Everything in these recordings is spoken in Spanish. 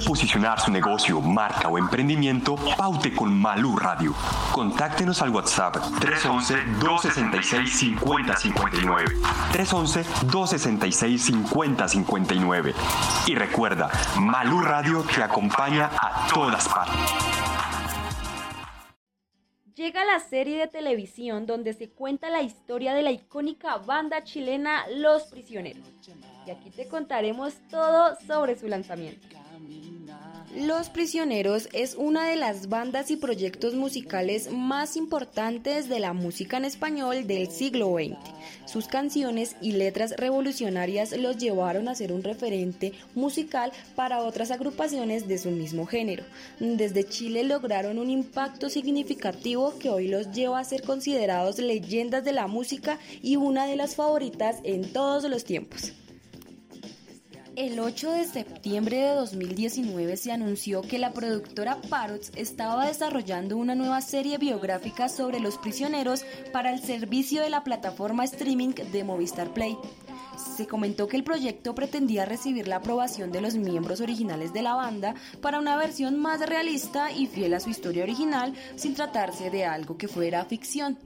posicionar su negocio, marca o emprendimiento, paute con Malú Radio. Contáctenos al WhatsApp 311-266-5059. 311-266-5059. Y recuerda, Malú Radio te acompaña a todas partes. Llega la serie de televisión donde se cuenta la historia de la icónica banda chilena Los Prisioneros. Y aquí te contaremos todo sobre su lanzamiento. Los Prisioneros es una de las bandas y proyectos musicales más importantes de la música en español del siglo XX. Sus canciones y letras revolucionarias los llevaron a ser un referente musical para otras agrupaciones de su mismo género. Desde Chile lograron un impacto significativo que hoy los lleva a ser considerados leyendas de la música y una de las favoritas en todos los tiempos. El 8 de septiembre de 2019 se anunció que la productora Parrots estaba desarrollando una nueva serie biográfica sobre los prisioneros para el servicio de la plataforma streaming de Movistar Play. Se comentó que el proyecto pretendía recibir la aprobación de los miembros originales de la banda para una versión más realista y fiel a su historia original sin tratarse de algo que fuera ficción.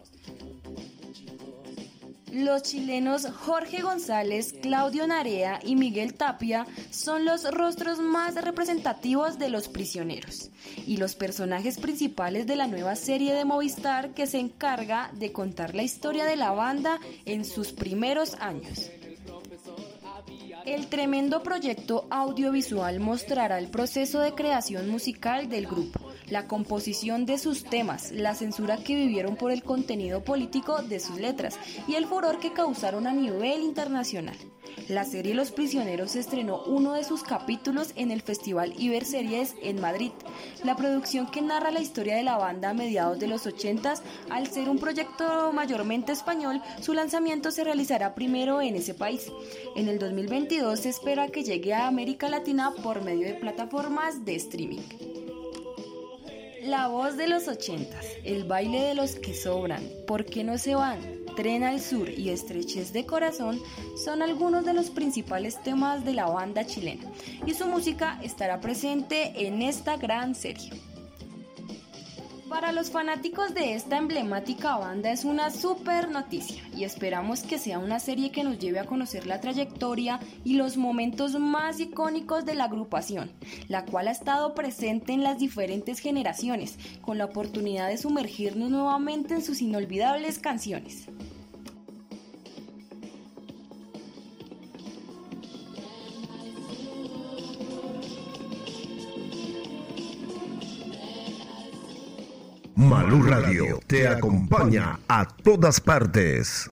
Los chilenos Jorge González, Claudio Narea y Miguel Tapia son los rostros más representativos de los prisioneros y los personajes principales de la nueva serie de Movistar que se encarga de contar la historia de la banda en sus primeros años. El tremendo proyecto audiovisual mostrará el proceso de creación musical del grupo la composición de sus temas, la censura que vivieron por el contenido político de sus letras y el furor que causaron a nivel internacional. La serie Los Prisioneros estrenó uno de sus capítulos en el Festival Iberseries en Madrid. La producción que narra la historia de la banda a mediados de los 80 al ser un proyecto mayormente español, su lanzamiento se realizará primero en ese país. En el 2022 se espera que llegue a América Latina por medio de plataformas de streaming. La voz de los ochentas, el baile de los que sobran, ¿por qué no se van? Tren al Sur y Estrechez de Corazón son algunos de los principales temas de la banda chilena y su música estará presente en esta gran serie. Para los fanáticos de esta emblemática banda es una super noticia y esperamos que sea una serie que nos lleve a conocer la trayectoria y los momentos más icónicos de la agrupación, la cual ha estado presente en las diferentes generaciones, con la oportunidad de sumergirnos nuevamente en sus inolvidables canciones. Malú Radio te acompaña a todas partes.